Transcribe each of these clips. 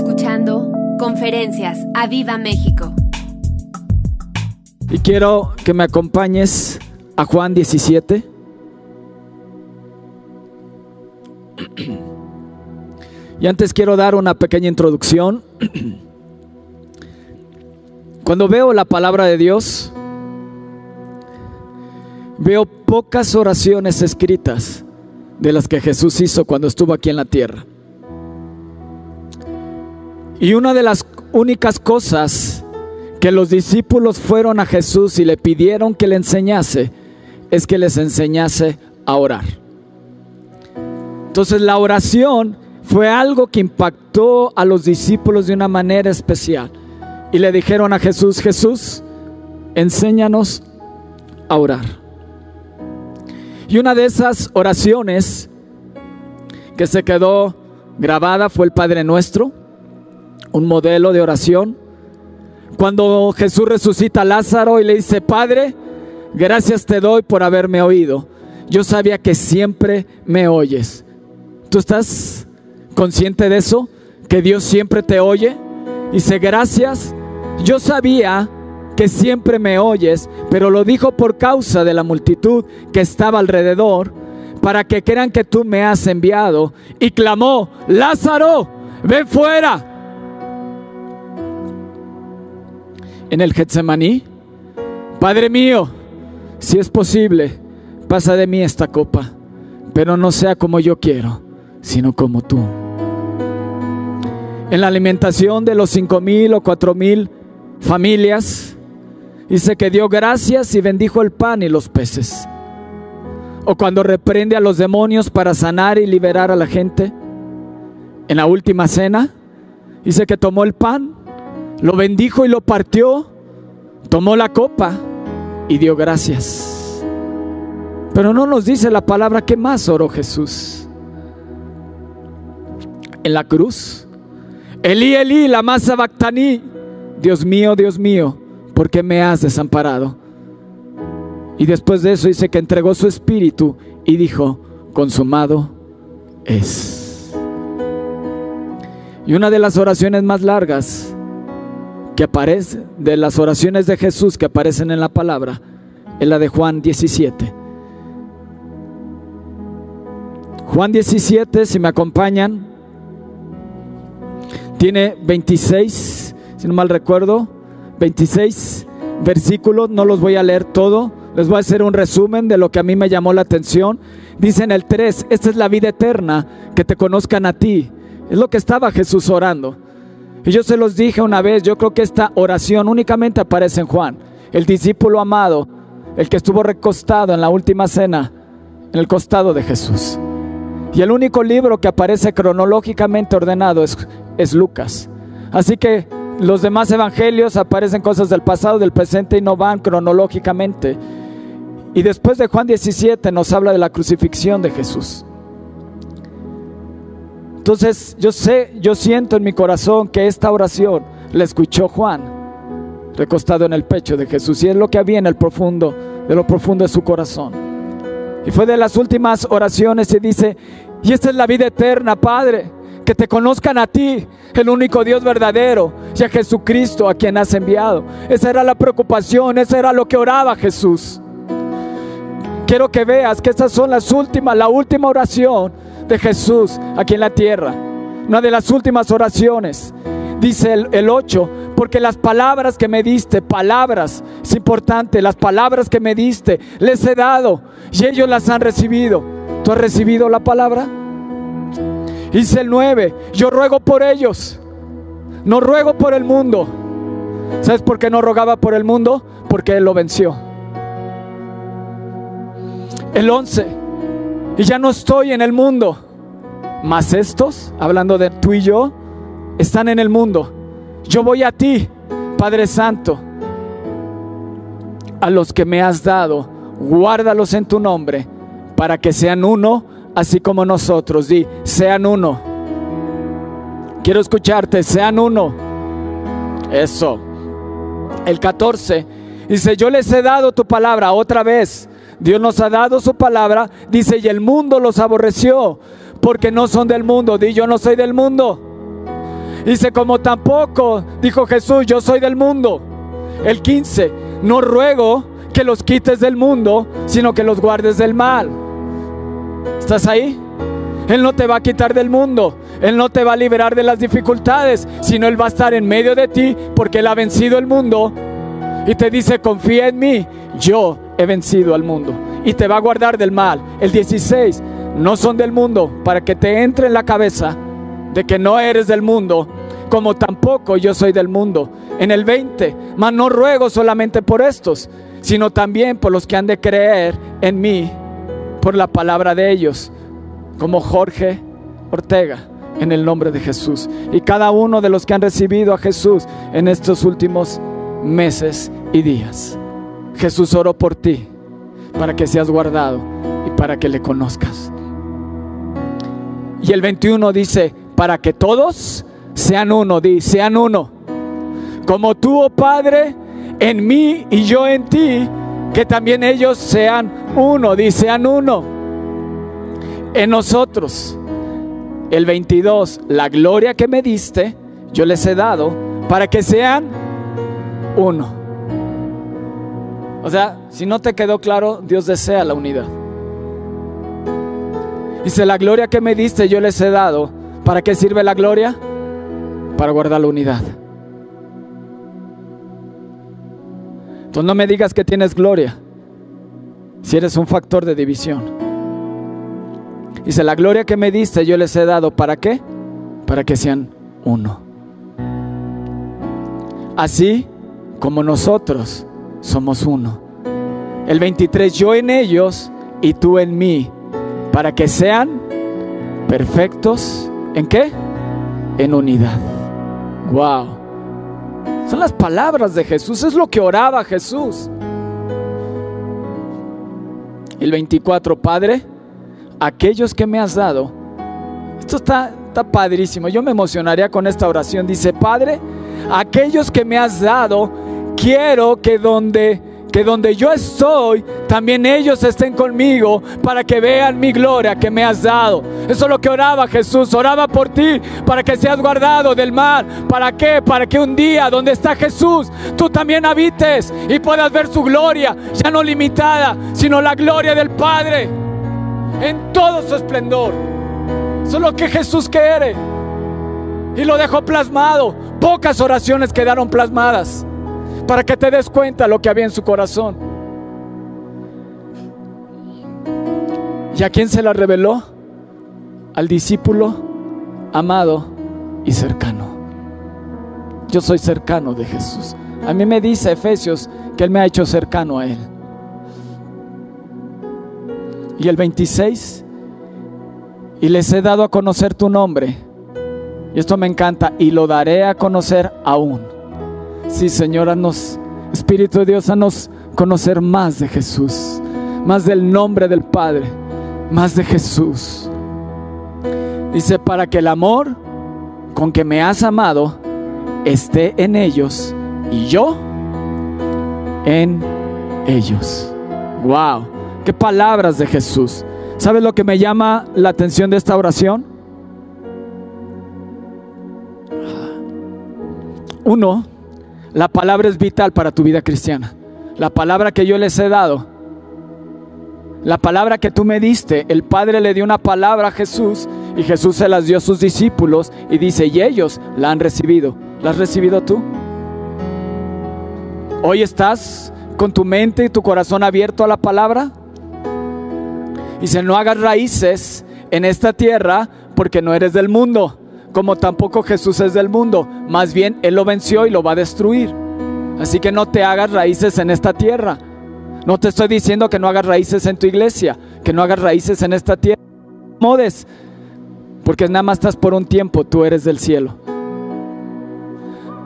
escuchando Conferencias a Viva México. Y quiero que me acompañes a Juan 17. Y antes quiero dar una pequeña introducción. Cuando veo la palabra de Dios, veo pocas oraciones escritas de las que Jesús hizo cuando estuvo aquí en la tierra. Y una de las únicas cosas que los discípulos fueron a Jesús y le pidieron que le enseñase es que les enseñase a orar. Entonces la oración fue algo que impactó a los discípulos de una manera especial. Y le dijeron a Jesús, Jesús, enséñanos a orar. Y una de esas oraciones que se quedó grabada fue el Padre Nuestro un modelo de oración. Cuando Jesús resucita a Lázaro y le dice, Padre, gracias te doy por haberme oído. Yo sabía que siempre me oyes. ¿Tú estás consciente de eso? Que Dios siempre te oye. Dice, gracias. Yo sabía que siempre me oyes, pero lo dijo por causa de la multitud que estaba alrededor, para que crean que tú me has enviado. Y clamó, Lázaro, ven fuera. En el Getsemaní? Padre mío, si es posible, pasa de mí esta copa, pero no sea como yo quiero, sino como tú. En la alimentación de los cinco mil o cuatro mil familias, dice que dio gracias y bendijo el pan y los peces. O cuando reprende a los demonios para sanar y liberar a la gente. En la última cena, dice que tomó el pan lo bendijo y lo partió, tomó la copa y dio gracias. Pero no nos dice la palabra que más oró Jesús. En la cruz. Elí, Elí, la masa bactaní. Dios mío, Dios mío, ¿por qué me has desamparado? Y después de eso dice que entregó su espíritu y dijo, consumado es. Y una de las oraciones más largas que aparece, de las oraciones de Jesús que aparecen en la palabra, es la de Juan 17. Juan 17, si me acompañan, tiene 26, si no mal recuerdo, 26 versículos, no los voy a leer todo, les voy a hacer un resumen de lo que a mí me llamó la atención. Dice en el 3, esta es la vida eterna, que te conozcan a ti. Es lo que estaba Jesús orando. Y yo se los dije una vez, yo creo que esta oración únicamente aparece en Juan, el discípulo amado, el que estuvo recostado en la última cena, en el costado de Jesús. Y el único libro que aparece cronológicamente ordenado es, es Lucas. Así que los demás evangelios aparecen cosas del pasado, del presente y no van cronológicamente. Y después de Juan 17 nos habla de la crucifixión de Jesús. Entonces yo sé, yo siento en mi corazón que esta oración la escuchó Juan, recostado en el pecho de Jesús, y es lo que había en el profundo, de lo profundo de su corazón. Y fue de las últimas oraciones y dice, y esta es la vida eterna, Padre, que te conozcan a ti, el único Dios verdadero, y a Jesucristo a quien has enviado. Esa era la preocupación, esa era lo que oraba Jesús. Quiero que veas que estas son las últimas, la última oración de Jesús aquí en la tierra. Una de las últimas oraciones. Dice el, 8, porque las palabras que me diste, palabras, es importante, las palabras que me diste, les he dado y ellos las han recibido. ¿Tú has recibido la palabra? Dice el 9, yo ruego por ellos, no ruego por el mundo. ¿Sabes por qué no rogaba por el mundo? Porque Él lo venció. El 11, y ya no estoy en el mundo. Mas estos, hablando de tú y yo, están en el mundo. Yo voy a ti, Padre Santo, a los que me has dado, guárdalos en tu nombre, para que sean uno, así como nosotros. Di, sean uno. Quiero escucharte, sean uno. Eso. El 14 dice, yo les he dado tu palabra otra vez Dios nos ha dado su palabra, dice, y el mundo los aborreció, porque no son del mundo. Di, yo no soy del mundo. Dice, como tampoco, dijo Jesús, yo soy del mundo. El 15, no ruego que los quites del mundo, sino que los guardes del mal. ¿Estás ahí? Él no te va a quitar del mundo. Él no te va a liberar de las dificultades, sino Él va a estar en medio de ti porque Él ha vencido el mundo. Y te dice, confía en mí, yo he vencido al mundo. Y te va a guardar del mal. El 16, no son del mundo para que te entre en la cabeza de que no eres del mundo, como tampoco yo soy del mundo. En el 20, mas no ruego solamente por estos, sino también por los que han de creer en mí, por la palabra de ellos, como Jorge Ortega, en el nombre de Jesús. Y cada uno de los que han recibido a Jesús en estos últimos meses y días. Jesús oró por ti, para que seas guardado y para que le conozcas. Y el 21 dice, para que todos sean uno, sean uno. Como tú, oh Padre, en mí y yo en ti, que también ellos sean uno, di, sean uno. En nosotros. El 22, la gloria que me diste, yo les he dado para que sean uno. O sea, si no te quedó claro, Dios desea la unidad. Dice, la gloria que me diste yo les he dado. ¿Para qué sirve la gloria? Para guardar la unidad. Entonces no me digas que tienes gloria si eres un factor de división. Dice, la gloria que me diste yo les he dado. ¿Para qué? Para que sean uno. Así como nosotros somos uno. El 23, yo en ellos y tú en mí para que sean perfectos. ¿En qué? En unidad. Wow. Son las palabras de Jesús, es lo que oraba Jesús. El 24, Padre, aquellos que me has dado. Esto está, está padrísimo. Yo me emocionaría con esta oración. Dice, Padre, aquellos que me has dado, quiero que donde que donde yo estoy, también ellos estén conmigo para que vean mi gloria que me has dado. Eso es lo que oraba Jesús, oraba por ti para que seas guardado del mal. ¿Para qué? Para que un día donde está Jesús, tú también habites y puedas ver su gloria, ya no limitada, sino la gloria del Padre en todo su esplendor. Eso es lo que Jesús quiere. Y lo dejó plasmado. Pocas oraciones quedaron plasmadas para que te des cuenta lo que había en su corazón. ¿Y a quién se la reveló? Al discípulo amado y cercano. Yo soy cercano de Jesús. A mí me dice Efesios que Él me ha hecho cercano a Él. Y el 26, y les he dado a conocer tu nombre. Y esto me encanta, y lo daré a conocer aún Sí, Señor, nos, Espíritu de Dios, nos conocer más de Jesús, más del nombre del Padre, más de Jesús. Dice, para que el amor con que me has amado esté en ellos y yo en ellos. Wow, qué palabras de Jesús. ¿Sabes lo que me llama la atención de esta oración? Uno, la palabra es vital para tu vida cristiana. La palabra que yo les he dado. La palabra que tú me diste. El Padre le dio una palabra a Jesús y Jesús se las dio a sus discípulos y dice, y ellos la han recibido. ¿La has recibido tú? Hoy estás con tu mente y tu corazón abierto a la palabra. Y no hagas raíces en esta tierra porque no eres del mundo como tampoco Jesús es del mundo. Más bien, Él lo venció y lo va a destruir. Así que no te hagas raíces en esta tierra. No te estoy diciendo que no hagas raíces en tu iglesia, que no hagas raíces en esta tierra. Modes, porque nada más estás por un tiempo, tú eres del cielo.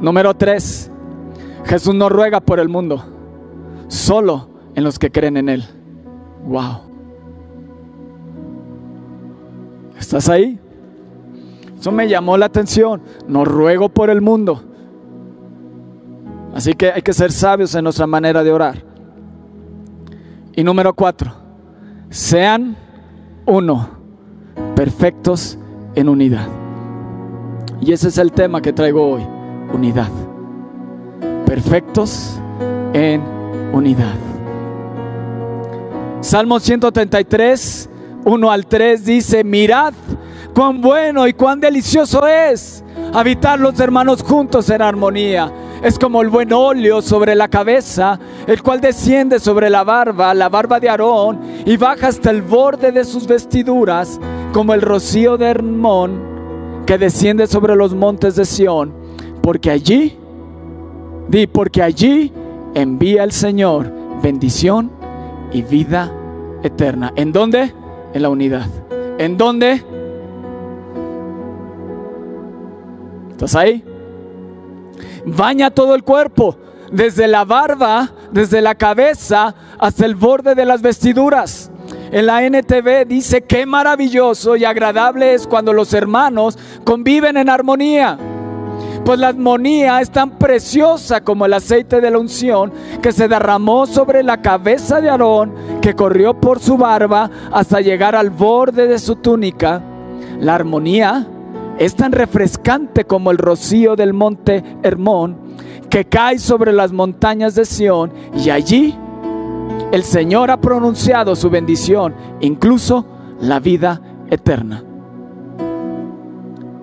Número tres, Jesús no ruega por el mundo, solo en los que creen en Él. Wow. ¿Estás ahí? Eso me llamó la atención. No ruego por el mundo. Así que hay que ser sabios en nuestra manera de orar. Y número cuatro, sean uno, perfectos en unidad. Y ese es el tema que traigo hoy, unidad. Perfectos en unidad. Salmo 133, 1 al 3 dice, mirad cuán bueno y cuán delicioso es habitar los hermanos juntos en armonía. Es como el buen óleo sobre la cabeza, el cual desciende sobre la barba, la barba de Aarón, y baja hasta el borde de sus vestiduras, como el rocío de Hermón, que desciende sobre los montes de Sión. Porque allí, di, porque allí envía el Señor bendición y vida eterna. ¿En dónde? En la unidad. ¿En dónde? ¿Estás ahí? Baña todo el cuerpo, desde la barba, desde la cabeza hasta el borde de las vestiduras. En la NTV dice, qué maravilloso y agradable es cuando los hermanos conviven en armonía. Pues la armonía es tan preciosa como el aceite de la unción que se derramó sobre la cabeza de Aarón, que corrió por su barba hasta llegar al borde de su túnica. La armonía es tan refrescante como el rocío del monte Hermón, que cae sobre las montañas de Sión, y allí el Señor ha pronunciado su bendición, incluso la vida eterna.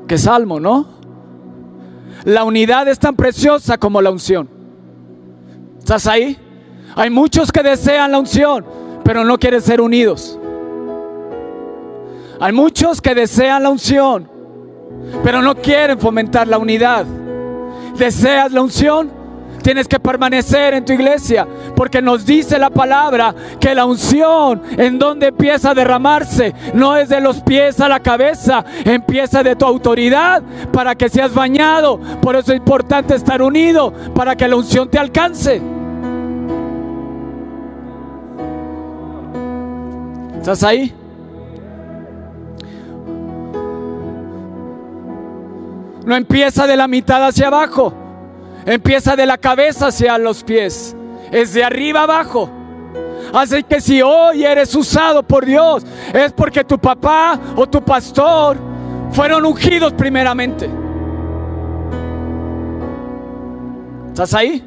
Qué salmo, ¿no? La unidad es tan preciosa como la unción. ¿Estás ahí? Hay muchos que desean la unción, pero no quieren ser unidos. Hay muchos que desean la unción, pero no quieren fomentar la unidad. ¿Deseas la unción? Tienes que permanecer en tu iglesia porque nos dice la palabra que la unción en donde empieza a derramarse no es de los pies a la cabeza, empieza de tu autoridad para que seas bañado. Por eso es importante estar unido para que la unción te alcance. ¿Estás ahí? No empieza de la mitad hacia abajo. Empieza de la cabeza hacia los pies. Es de arriba abajo. Así que si hoy eres usado por Dios, es porque tu papá o tu pastor fueron ungidos primeramente. ¿Estás ahí?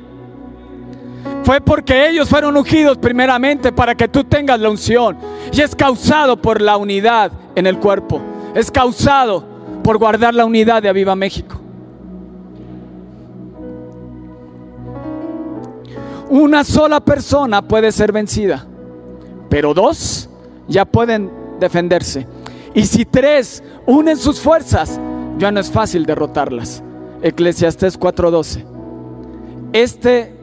Fue porque ellos fueron ungidos primeramente para que tú tengas la unción. Y es causado por la unidad en el cuerpo. Es causado por guardar la unidad de Aviva México. Una sola persona puede ser vencida, pero dos ya pueden defenderse. Y si tres unen sus fuerzas, ya no es fácil derrotarlas. Eclesiastés 4:12. Este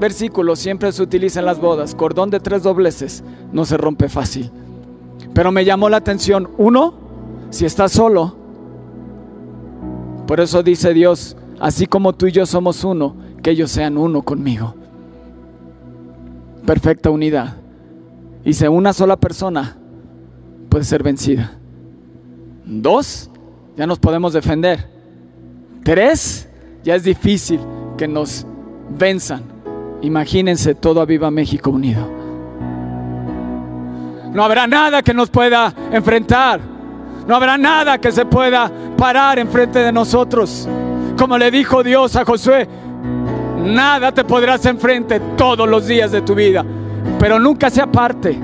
versículo siempre se utiliza en las bodas. Cordón de tres dobleces no se rompe fácil. Pero me llamó la atención, uno, si estás solo. Por eso dice Dios, así como tú y yo somos uno, que ellos sean uno conmigo perfecta unidad. Y si una sola persona puede ser vencida. Dos, ya nos podemos defender. Tres, ya es difícil que nos venzan. Imagínense todo a Viva México unido. No habrá nada que nos pueda enfrentar. No habrá nada que se pueda parar enfrente de nosotros. Como le dijo Dios a Josué, Nada te podrás enfrente todos los días de tu vida. Pero nunca se aparte.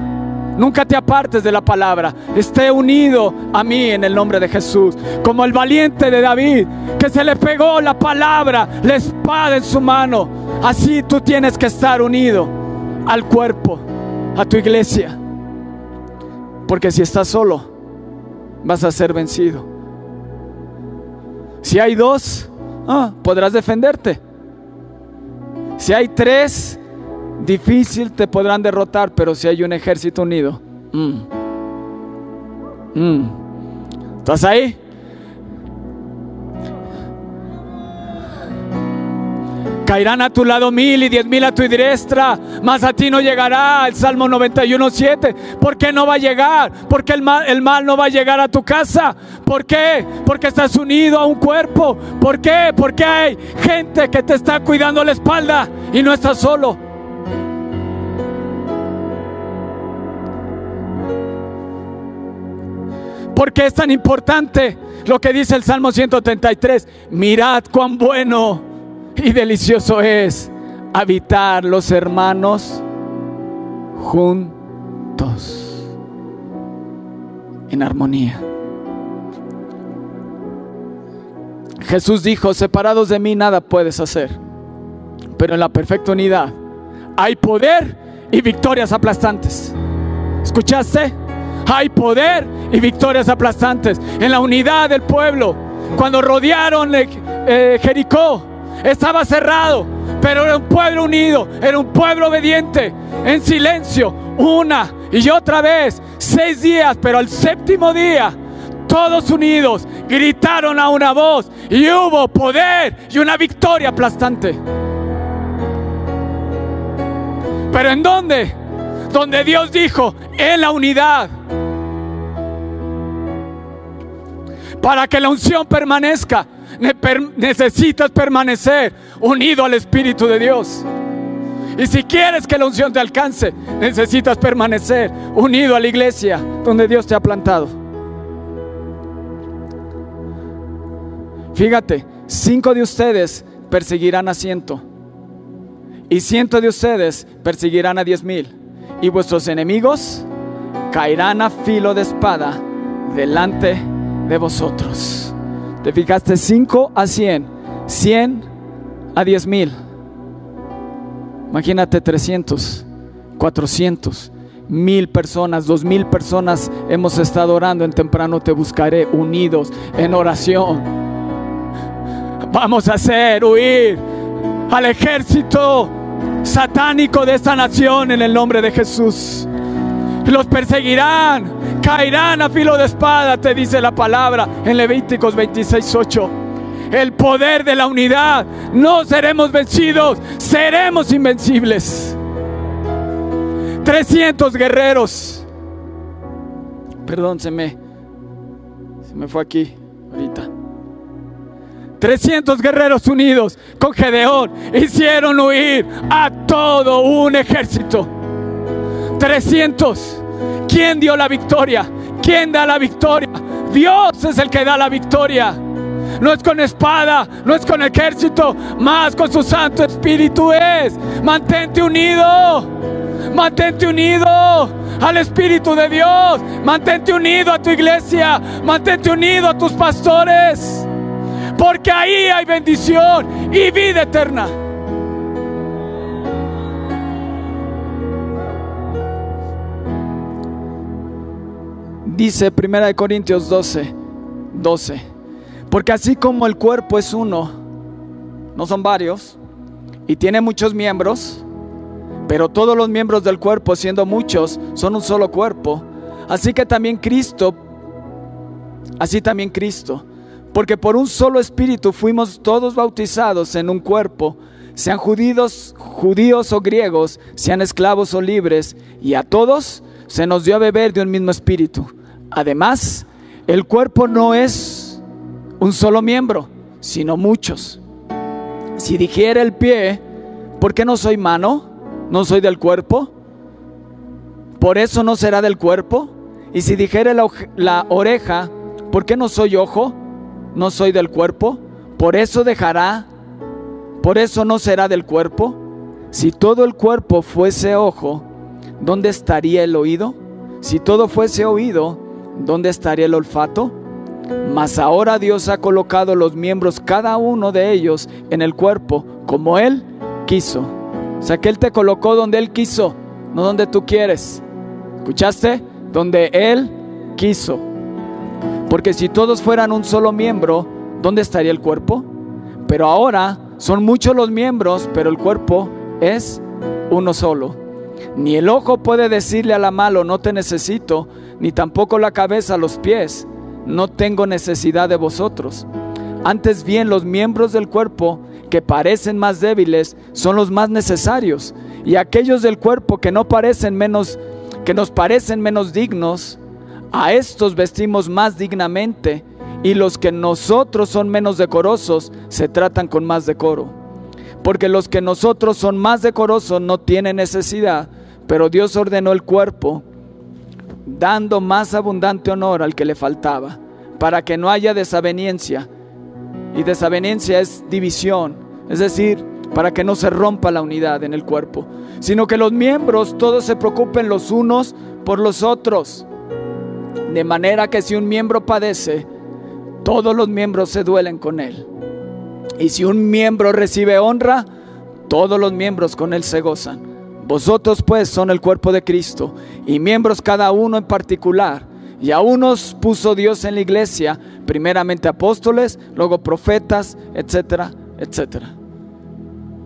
Nunca te apartes de la palabra. Esté unido a mí en el nombre de Jesús. Como el valiente de David, que se le pegó la palabra, la espada en su mano. Así tú tienes que estar unido al cuerpo, a tu iglesia. Porque si estás solo, vas a ser vencido. Si hay dos, ah, podrás defenderte. Si hay tres, difícil te podrán derrotar, pero si hay un ejército unido, mm. Mm. ¿estás ahí? Caerán a tu lado mil y diez mil a tu diestra, mas a ti no llegará. El Salmo 91.7. ¿Por qué no va a llegar? Porque el mal, el mal no va a llegar a tu casa. ¿Por qué? Porque estás unido a un cuerpo. ¿Por qué? Porque hay gente que te está cuidando la espalda y no estás solo. ¿Por qué es tan importante lo que dice el Salmo 133, mirad cuán bueno y delicioso es habitar los hermanos juntos en armonía. Jesús dijo, separados de mí nada puedes hacer, pero en la perfecta unidad hay poder y victorias aplastantes. ¿Escuchaste? Hay poder y victorias aplastantes. En la unidad del pueblo, cuando rodearon eh, Jericó, estaba cerrado, pero era un pueblo unido, era un pueblo obediente, en silencio, una y otra vez, seis días, pero al séptimo día, todos unidos, gritaron a una voz y hubo poder y una victoria aplastante. Pero ¿en dónde? Donde Dios dijo, en la unidad. Para que la unción permanezca, necesitas permanecer unido al Espíritu de Dios. Y si quieres que la unción te alcance, necesitas permanecer unido a la iglesia donde Dios te ha plantado. Fíjate, cinco de ustedes perseguirán a ciento. Y ciento de ustedes perseguirán a diez mil. Y vuestros enemigos caerán a filo de espada delante de vosotros. ¿Te fijaste? Cinco a cien. Cien a diez mil. Imagínate 300, 400, mil personas, dos mil personas hemos estado orando en temprano te buscaré unidos en oración. Vamos a hacer huir al ejército satánico de esta nación en el nombre de Jesús. Los perseguirán, caerán a filo de espada, te dice la palabra en Levíticos 26:8 el poder de la unidad. No seremos vencidos, seremos invencibles. 300 guerreros. Perdón, se me, se me fue aquí ahorita. 300 guerreros unidos con Gedeón hicieron huir a todo un ejército. 300. ¿Quién dio la victoria? ¿Quién da la victoria? Dios es el que da la victoria no es con espada, no es con ejército, más con su Santo Espíritu es. Mantente unido, mantente unido al Espíritu de Dios, mantente unido a tu iglesia, mantente unido a tus pastores, porque ahí hay bendición y vida eterna. Dice 1 Corintios 12, 12. Porque así como el cuerpo es uno, no son varios, y tiene muchos miembros, pero todos los miembros del cuerpo, siendo muchos, son un solo cuerpo. Así que también Cristo, así también Cristo, porque por un solo espíritu fuimos todos bautizados en un cuerpo, sean judíos, judíos o griegos, sean esclavos o libres, y a todos se nos dio a beber de un mismo espíritu. Además, el cuerpo no es un solo miembro, sino muchos. Si dijera el pie, ¿por qué no soy mano? ¿No soy del cuerpo? ¿Por eso no será del cuerpo? Y si dijera la, oreja, ¿por qué no soy ojo? ¿No soy del cuerpo? ¿Por eso dejará? ¿Por eso no será del cuerpo? Si todo el cuerpo fuese ojo, ¿dónde estaría el oído? Si todo fuese oído, ¿dónde estaría el olfato? Mas ahora Dios ha colocado los miembros, cada uno de ellos, en el cuerpo, como Él quiso. O sea que Él te colocó donde Él quiso, no donde tú quieres. ¿Escuchaste? Donde Él quiso. Porque si todos fueran un solo miembro, ¿dónde estaría el cuerpo? Pero ahora son muchos los miembros, pero el cuerpo es uno solo. Ni el ojo puede decirle a la mano, no te necesito, ni tampoco la cabeza los pies no tengo necesidad de vosotros. Antes bien los miembros del cuerpo que parecen más débiles son los más necesarios y aquellos del cuerpo que no parecen menos que nos parecen menos dignos, a estos vestimos más dignamente y los que nosotros son menos decorosos se tratan con más decoro. Porque los que nosotros son más decorosos no tienen necesidad, pero Dios ordenó el cuerpo dando más abundante honor al que le faltaba, para que no haya desaveniencia. Y desaveniencia es división, es decir, para que no se rompa la unidad en el cuerpo, sino que los miembros todos se preocupen los unos por los otros. De manera que si un miembro padece, todos los miembros se duelen con él. Y si un miembro recibe honra, todos los miembros con él se gozan. Vosotros pues son el cuerpo de Cristo y miembros cada uno en particular. Y a unos puso Dios en la iglesia, primeramente apóstoles, luego profetas, etcétera, etcétera.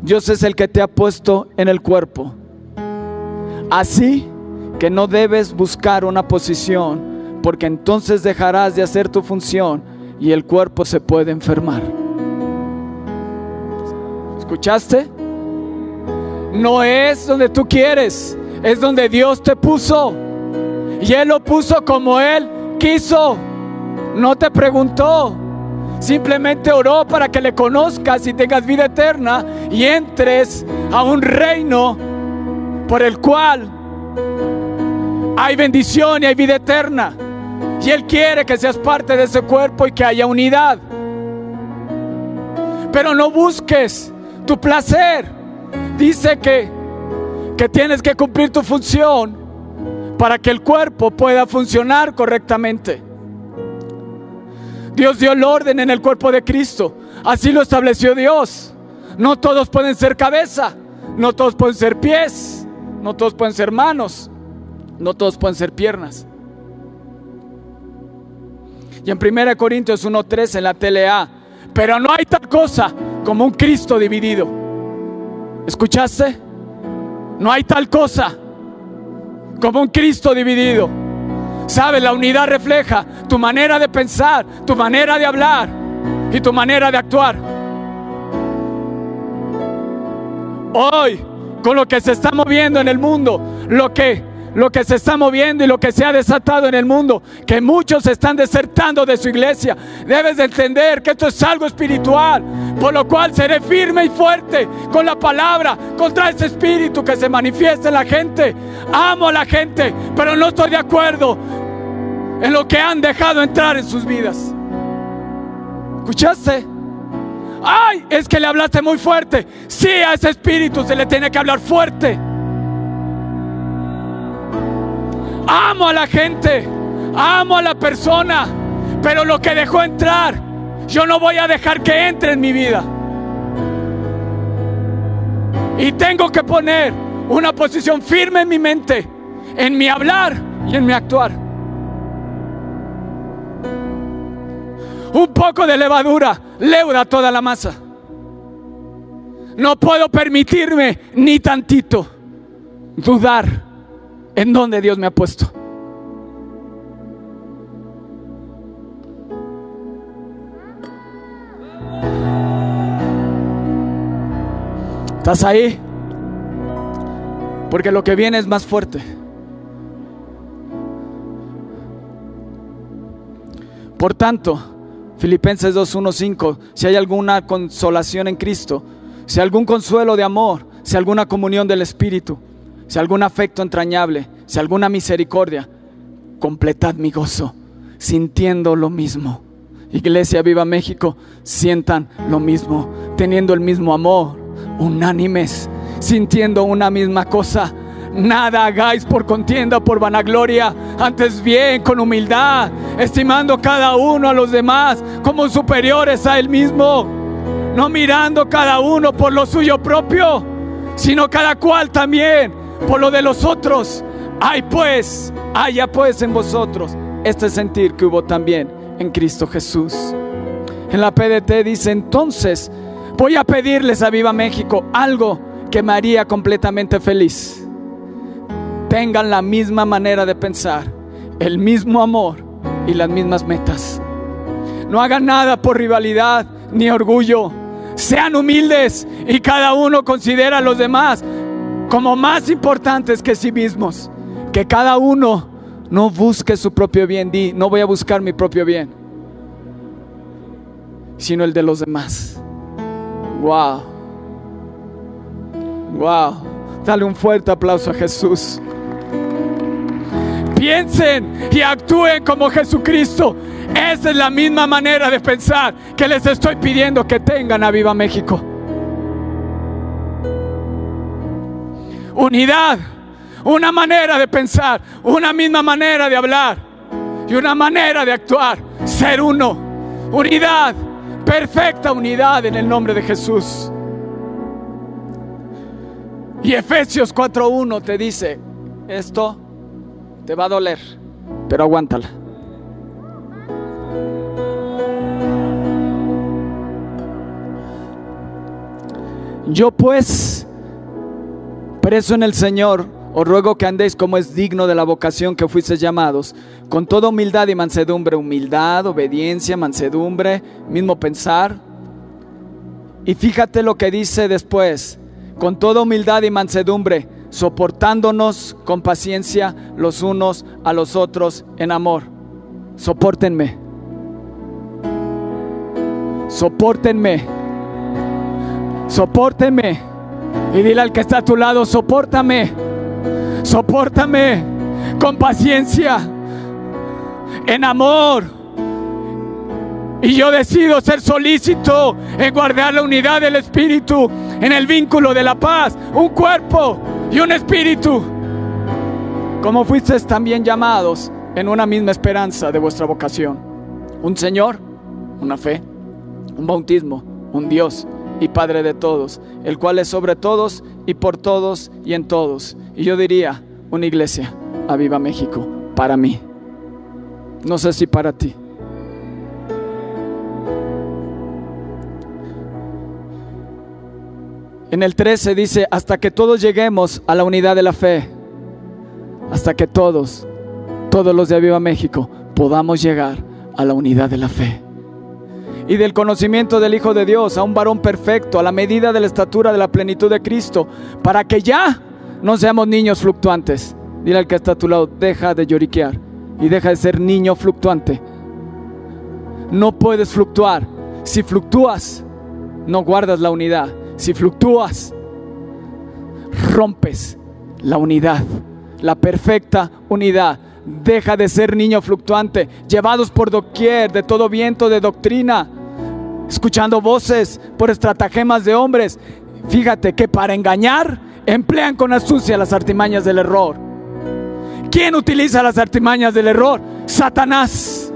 Dios es el que te ha puesto en el cuerpo. Así que no debes buscar una posición, porque entonces dejarás de hacer tu función y el cuerpo se puede enfermar. ¿Escuchaste? No es donde tú quieres, es donde Dios te puso. Y Él lo puso como Él quiso. No te preguntó. Simplemente oró para que le conozcas y tengas vida eterna y entres a un reino por el cual hay bendición y hay vida eterna. Y Él quiere que seas parte de ese cuerpo y que haya unidad. Pero no busques tu placer. Dice que, que tienes que cumplir tu función para que el cuerpo pueda funcionar correctamente. Dios dio el orden en el cuerpo de Cristo. Así lo estableció Dios. No todos pueden ser cabeza, no todos pueden ser pies, no todos pueden ser manos, no todos pueden ser piernas. Y en 1 Corintios 1.3 en la TLA, pero no hay tal cosa como un Cristo dividido. ¿Escuchaste? No hay tal cosa como un Cristo dividido. ¿Sabes? La unidad refleja tu manera de pensar, tu manera de hablar y tu manera de actuar. Hoy, con lo que se está moviendo en el mundo, lo que lo que se está moviendo y lo que se ha desatado en el mundo, que muchos están desertando de su iglesia. Debes de entender que esto es algo espiritual, por lo cual seré firme y fuerte con la palabra contra ese espíritu que se manifiesta en la gente. Amo a la gente, pero no estoy de acuerdo en lo que han dejado entrar en sus vidas. ¿Escuchaste? Ay, es que le hablaste muy fuerte. Sí, a ese espíritu se le tiene que hablar fuerte. Amo a la gente, amo a la persona, pero lo que dejó entrar, yo no voy a dejar que entre en mi vida. Y tengo que poner una posición firme en mi mente, en mi hablar y en mi actuar. Un poco de levadura leuda toda la masa. No puedo permitirme ni tantito dudar en donde Dios me ha puesto. ¿Estás ahí? Porque lo que viene es más fuerte. Por tanto, Filipenses 2.1.5, si hay alguna consolación en Cristo, si algún consuelo de amor, si alguna comunión del Espíritu, si algún afecto entrañable, si alguna misericordia, completad mi gozo, sintiendo lo mismo. Iglesia Viva México, sientan lo mismo, teniendo el mismo amor, unánimes, sintiendo una misma cosa. Nada hagáis por contienda, por vanagloria, antes bien con humildad, estimando cada uno a los demás como superiores a él mismo, no mirando cada uno por lo suyo propio, sino cada cual también por lo de los otros. Hay pues, haya pues en vosotros este sentir que hubo también en Cristo Jesús. En la PDT dice, entonces voy a pedirles a Viva México algo que me haría completamente feliz. Tengan la misma manera de pensar, el mismo amor y las mismas metas. No hagan nada por rivalidad ni orgullo. Sean humildes y cada uno considera a los demás como más importantes que sí mismos. Que cada uno no busque su propio bien. Di, no voy a buscar mi propio bien, sino el de los demás. Wow. Wow. Dale un fuerte aplauso a Jesús. Piensen y actúen como Jesucristo. Esa es la misma manera de pensar que les estoy pidiendo que tengan a Viva México. Unidad, una manera de pensar, una misma manera de hablar y una manera de actuar. Ser uno, unidad, perfecta unidad en el nombre de Jesús. Y Efesios 4.1 te dice, esto te va a doler, pero aguántala. Yo pues, preso en el Señor, os ruego que andéis como es digno de la vocación que fuisteis llamados, con toda humildad y mansedumbre, humildad, obediencia, mansedumbre, mismo pensar. Y fíjate lo que dice después, con toda humildad y mansedumbre, soportándonos con paciencia los unos a los otros en amor. Sopórtenme. Sopórtenme. Sopórtenme. Y dile al que está a tu lado, sopórtame. Sopórtame con paciencia, en amor. Y yo decido ser solícito en guardar la unidad del Espíritu, en el vínculo de la paz, un cuerpo y un espíritu. Como fuisteis también llamados en una misma esperanza de vuestra vocación. Un Señor, una fe, un bautismo, un Dios y Padre de todos, el cual es sobre todos y por todos y en todos. Y yo diría, una iglesia, a Viva México, para mí. No sé si para ti. En el 13 dice, hasta que todos lleguemos a la unidad de la fe, hasta que todos, todos los de Viva México, podamos llegar a la unidad de la fe y del conocimiento del Hijo de Dios, a un varón perfecto, a la medida de la estatura de la plenitud de Cristo, para que ya no seamos niños fluctuantes. Dile al que está a tu lado, deja de lloriquear y deja de ser niño fluctuante. No puedes fluctuar. Si fluctúas, no guardas la unidad. Si fluctúas, rompes la unidad, la perfecta unidad. Deja de ser niño fluctuante, llevados por doquier de todo viento de doctrina escuchando voces por estratagemas de hombres. Fíjate que para engañar emplean con astucia las artimañas del error. ¿Quién utiliza las artimañas del error? Satanás.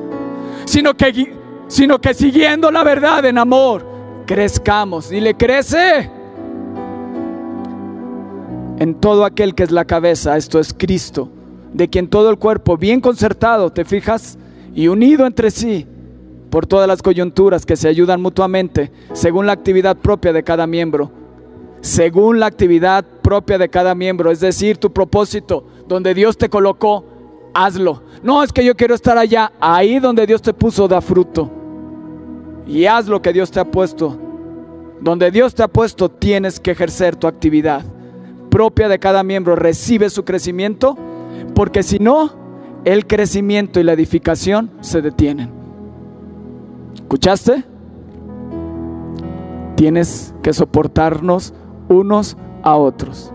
Sino que, sino que siguiendo la verdad en amor, crezcamos. y le crece. En todo aquel que es la cabeza, esto es Cristo, de quien todo el cuerpo, bien concertado, ¿te fijas? Y unido entre sí, por todas las coyunturas que se ayudan mutuamente según la actividad propia de cada miembro. Según la actividad propia de cada miembro, es decir, tu propósito, donde Dios te colocó, hazlo. No es que yo quiero estar allá, ahí donde Dios te puso da fruto. Y haz lo que Dios te ha puesto. Donde Dios te ha puesto tienes que ejercer tu actividad propia de cada miembro. Recibe su crecimiento, porque si no, el crecimiento y la edificación se detienen. ¿Escuchaste? Tienes que soportarnos unos a otros.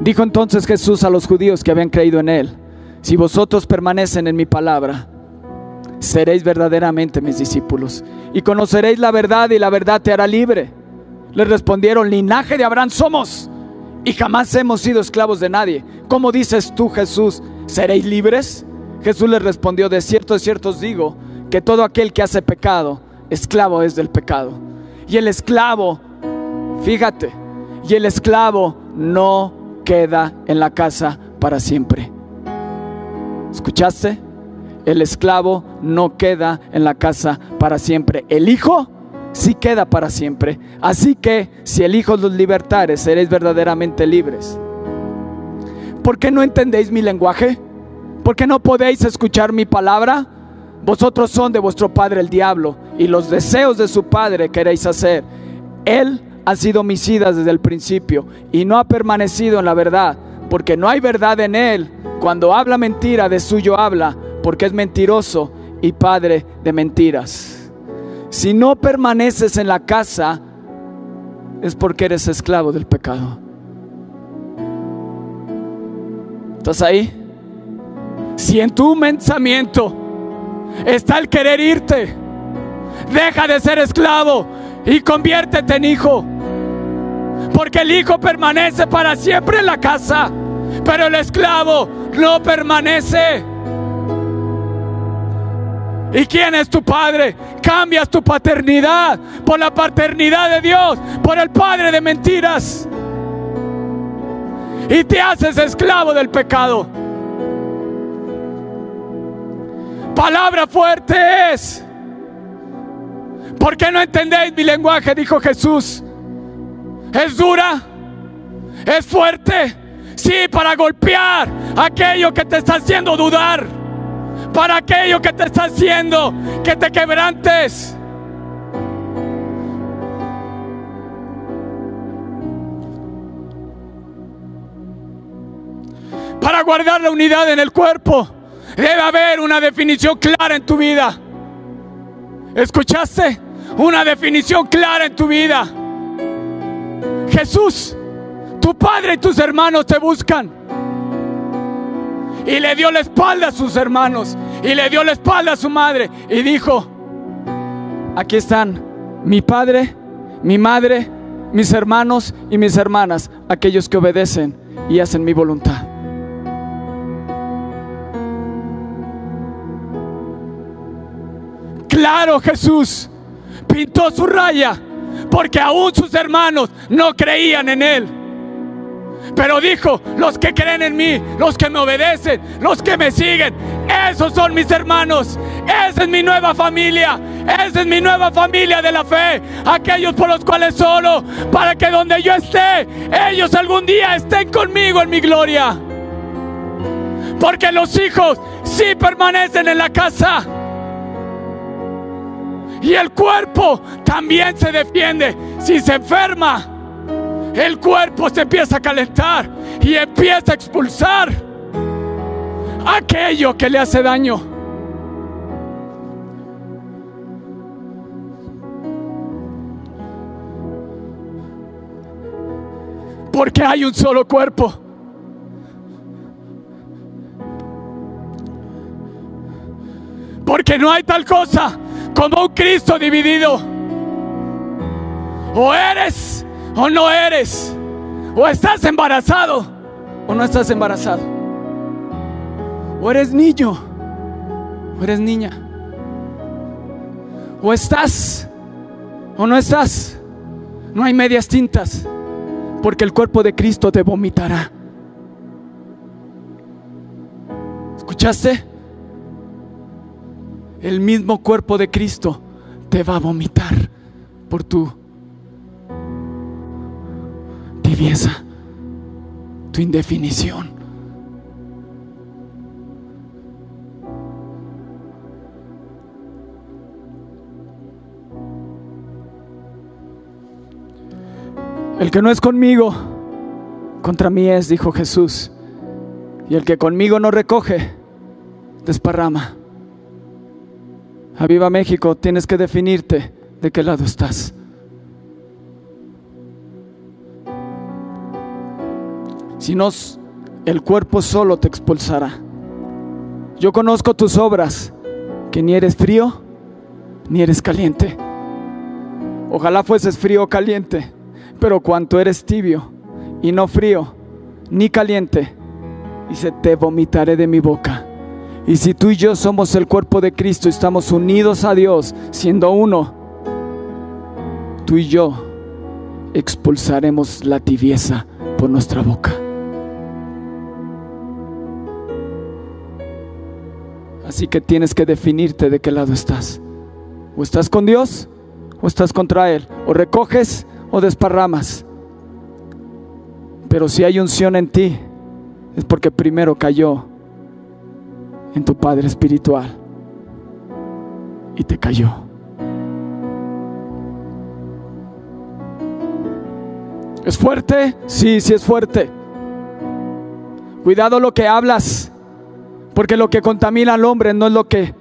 Dijo entonces Jesús a los judíos que habían creído en él, si vosotros permanecen en mi palabra, seréis verdaderamente mis discípulos y conoceréis la verdad y la verdad te hará libre. Le respondieron, linaje de Abraham somos y jamás hemos sido esclavos de nadie. ¿Cómo dices tú, Jesús, seréis libres? Jesús les respondió, de cierto, de cierto os digo, que todo aquel que hace pecado, esclavo es del pecado. Y el esclavo, fíjate, y el esclavo no queda en la casa para siempre. ¿Escuchaste? El esclavo no queda en la casa para siempre. El hijo si queda para siempre. Así que si el Hijo los libertare, seréis verdaderamente libres. ¿Por qué no entendéis mi lenguaje? ¿Por qué no podéis escuchar mi palabra? Vosotros son de vuestro padre el diablo y los deseos de su padre queréis hacer. Él ha sido homicida desde el principio y no ha permanecido en la verdad, porque no hay verdad en él. Cuando habla mentira, de suyo habla, porque es mentiroso y padre de mentiras. Si no permaneces en la casa, es porque eres esclavo del pecado. ¿Estás ahí? Si en tu pensamiento está el querer irte, deja de ser esclavo y conviértete en hijo. Porque el hijo permanece para siempre en la casa, pero el esclavo no permanece. ¿Y quién es tu padre? Cambias tu paternidad por la paternidad de Dios, por el padre de mentiras. Y te haces esclavo del pecado. Palabra fuerte es. ¿Por qué no entendéis mi lenguaje? Dijo Jesús. Es dura, es fuerte. Sí, para golpear aquello que te está haciendo dudar para aquello que te está haciendo que te quebrantes. Para guardar la unidad en el cuerpo debe haber una definición clara en tu vida. ¿Escuchaste? Una definición clara en tu vida. Jesús, tu padre y tus hermanos te buscan y le dio la espalda a sus hermanos y le dio la espalda a su madre y dijo, aquí están mi padre, mi madre, mis hermanos y mis hermanas, aquellos que obedecen y hacen mi voluntad. Claro, Jesús pintó su raya porque aún sus hermanos no creían en él. Pero dijo, los que creen en mí, los que me obedecen, los que me siguen, esos son mis hermanos. Esa es mi nueva familia. Esa es mi nueva familia de la fe. Aquellos por los cuales solo, para que donde yo esté, ellos algún día estén conmigo en mi gloria. Porque los hijos sí permanecen en la casa. Y el cuerpo también se defiende si se enferma el cuerpo se empieza a calentar y empieza a expulsar aquello que le hace daño. Porque hay un solo cuerpo. Porque no hay tal cosa como un Cristo dividido. O eres o no eres. O estás embarazado o no estás embarazado. O eres niño o eres niña. O estás o no estás. No hay medias tintas. Porque el cuerpo de Cristo te vomitará. ¿Escuchaste? El mismo cuerpo de Cristo te va a vomitar por tu tibieza, tu indefinición. El que no es conmigo, contra mí es, dijo Jesús. Y el que conmigo no recoge, desparrama. A Viva México, tienes que definirte de qué lado estás. Si no, el cuerpo solo te expulsará. Yo conozco tus obras, que ni eres frío ni eres caliente. Ojalá fueses frío o caliente, pero cuanto eres tibio y no frío ni caliente, se te vomitaré de mi boca. Y si tú y yo somos el cuerpo de Cristo, estamos unidos a Dios, siendo uno, tú y yo expulsaremos la tibieza por nuestra boca. Así que tienes que definirte de qué lado estás. O estás con Dios o estás contra Él. O recoges o desparramas. Pero si hay unción en ti, es porque primero cayó en tu Padre Espiritual y te cayó. ¿Es fuerte? Sí, sí es fuerte. Cuidado lo que hablas. Porque lo que contamina al hombre no es lo que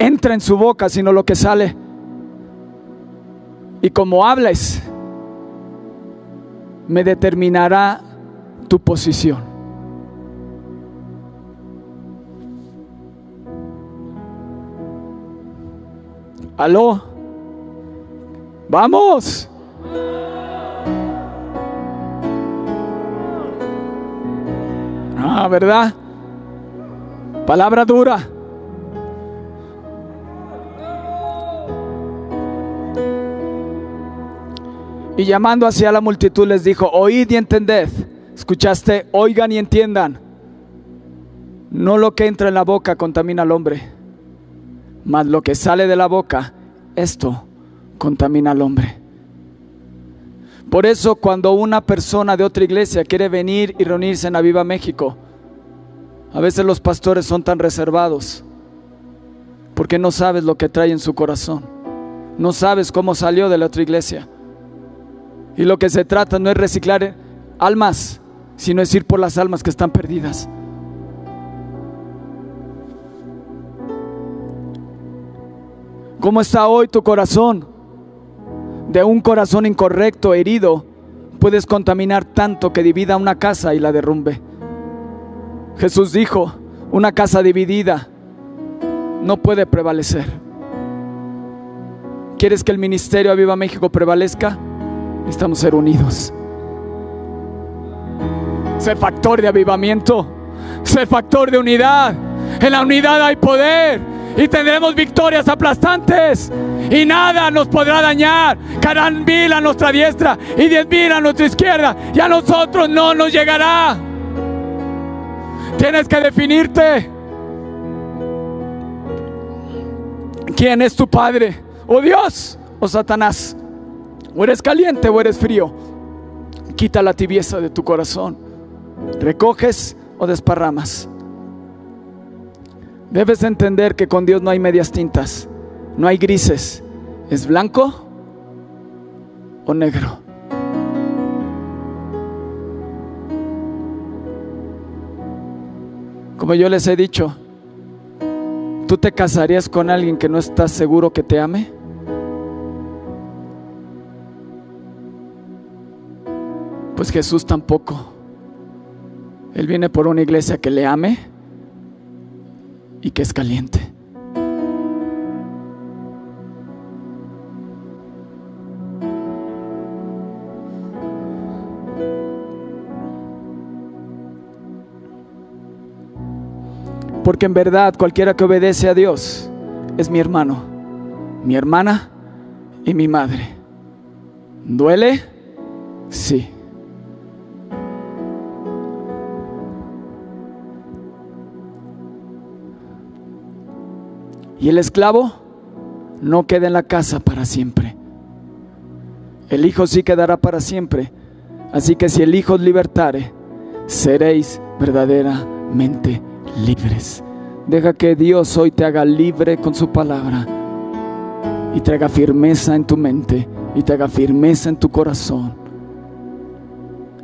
entra en su boca, sino lo que sale. Y como hables, me determinará tu posición. Aló, vamos. Ah, ¿verdad? Palabra dura. Y llamando hacia la multitud les dijo, oíd y entended. Escuchaste, oigan y entiendan. No lo que entra en la boca contamina al hombre, mas lo que sale de la boca, esto contamina al hombre. Por eso cuando una persona de otra iglesia quiere venir y reunirse en Aviva México, a veces los pastores son tan reservados porque no sabes lo que trae en su corazón. No sabes cómo salió de la otra iglesia. Y lo que se trata no es reciclar almas, sino es ir por las almas que están perdidas. ¿Cómo está hoy tu corazón? De un corazón incorrecto, herido, puedes contaminar tanto que divida una casa y la derrumbe. Jesús dijo, una casa dividida no puede prevalecer. ¿Quieres que el ministerio Viva México prevalezca? Necesitamos ser unidos. Ser factor de avivamiento. Ser factor de unidad. En la unidad hay poder. Y tendremos victorias aplastantes. Y nada nos podrá dañar. Carán mil a nuestra diestra y diez mil a nuestra izquierda. Y a nosotros no nos llegará. Tienes que definirte. ¿Quién es tu Padre? ¿O Dios o Satanás? O eres caliente o eres frío. Quita la tibieza de tu corazón. Recoges o desparramas. Debes entender que con Dios no hay medias tintas, no hay grises. Es blanco o negro. Como yo les he dicho, ¿tú te casarías con alguien que no estás seguro que te ame? Pues Jesús tampoco. Él viene por una iglesia que le ame y que es caliente. Porque en verdad cualquiera que obedece a Dios es mi hermano, mi hermana y mi madre. ¿Duele? Sí. Y el esclavo no queda en la casa para siempre. El Hijo sí quedará para siempre. Así que si el Hijo os libertare, seréis verdaderamente libres. Deja que Dios hoy te haga libre con su palabra y te haga firmeza en tu mente y te haga firmeza en tu corazón.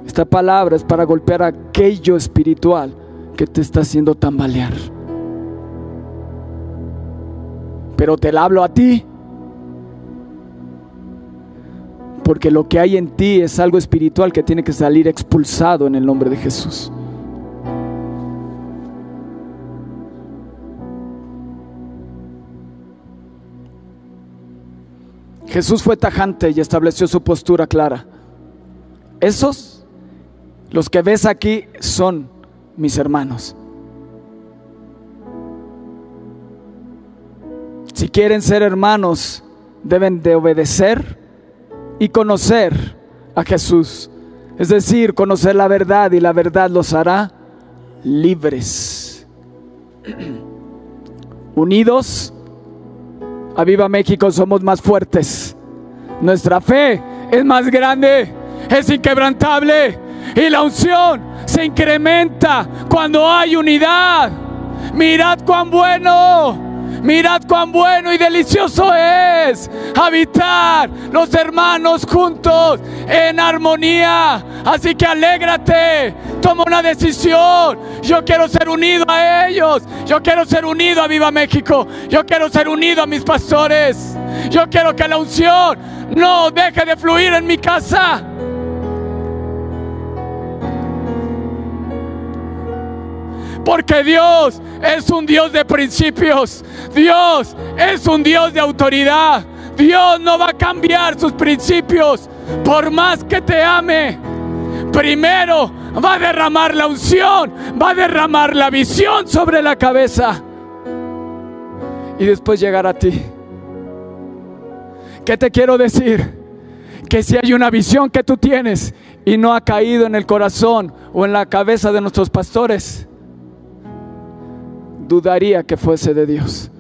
Esta palabra es para golpear aquello espiritual que te está haciendo tambalear pero te la hablo a ti. Porque lo que hay en ti es algo espiritual que tiene que salir expulsado en el nombre de Jesús. Jesús fue tajante y estableció su postura clara. Esos, los que ves aquí, son mis hermanos. Si quieren ser hermanos, deben de obedecer y conocer a Jesús. Es decir, conocer la verdad y la verdad los hará libres. Unidos, a Viva México somos más fuertes. Nuestra fe es más grande, es inquebrantable y la unción se incrementa cuando hay unidad. Mirad cuán bueno Mirad cuán bueno y delicioso es habitar los hermanos juntos en armonía. Así que alégrate, toma una decisión. Yo quiero ser unido a ellos. Yo quiero ser unido a Viva México. Yo quiero ser unido a mis pastores. Yo quiero que la unción no deje de fluir en mi casa. Porque Dios es un Dios de principios. Dios es un Dios de autoridad. Dios no va a cambiar sus principios por más que te ame. Primero va a derramar la unción, va a derramar la visión sobre la cabeza y después llegar a ti. ¿Qué te quiero decir? Que si hay una visión que tú tienes y no ha caído en el corazón o en la cabeza de nuestros pastores, dudaría que fuese de Dios.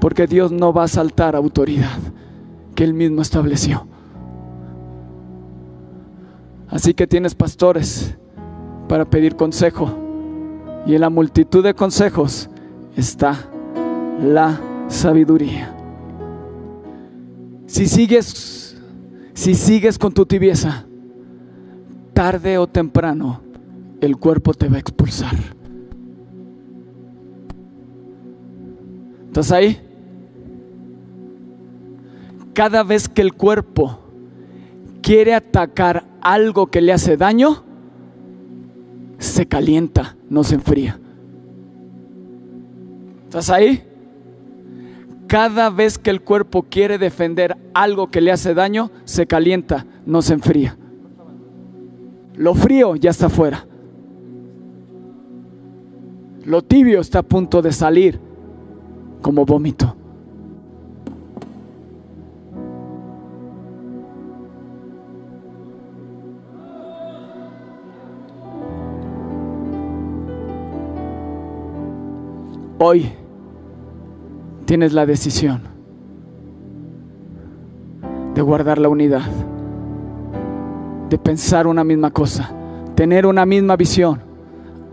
Porque Dios no va a saltar autoridad que Él mismo estableció. Así que tienes pastores para pedir consejo. Y en la multitud de consejos está la sabiduría. Si sigues, si sigues con tu tibieza, tarde o temprano el cuerpo te va a expulsar. ¿Estás ahí? Cada vez que el cuerpo quiere atacar algo que le hace daño, se calienta, no se enfría. ¿Estás ahí? Cada vez que el cuerpo quiere defender algo que le hace daño, se calienta, no se enfría. Lo frío ya está afuera. Lo tibio está a punto de salir como vómito. Hoy tienes la decisión de guardar la unidad, de pensar una misma cosa, tener una misma visión.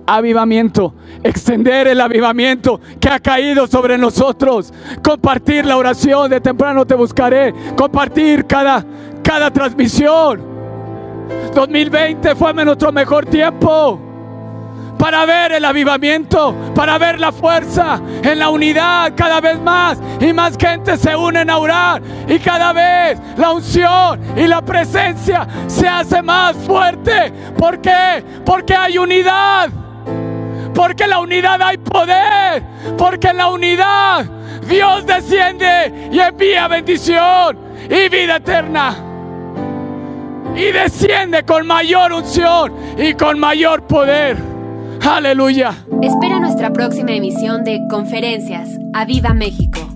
Avivamiento, extender el avivamiento que ha caído sobre nosotros, compartir la oración de temprano te buscaré, compartir cada, cada transmisión. 2020 fue nuestro mejor tiempo para ver el avivamiento, para ver la fuerza en la unidad cada vez más y más gente se unen a orar y cada vez la unción y la presencia se hace más fuerte. ¿Por qué? Porque hay unidad. Porque en la unidad hay poder. Porque en la unidad Dios desciende y envía bendición y vida eterna. Y desciende con mayor unción y con mayor poder. Aleluya. Espera nuestra próxima emisión de Conferencias. ¡A Viva México!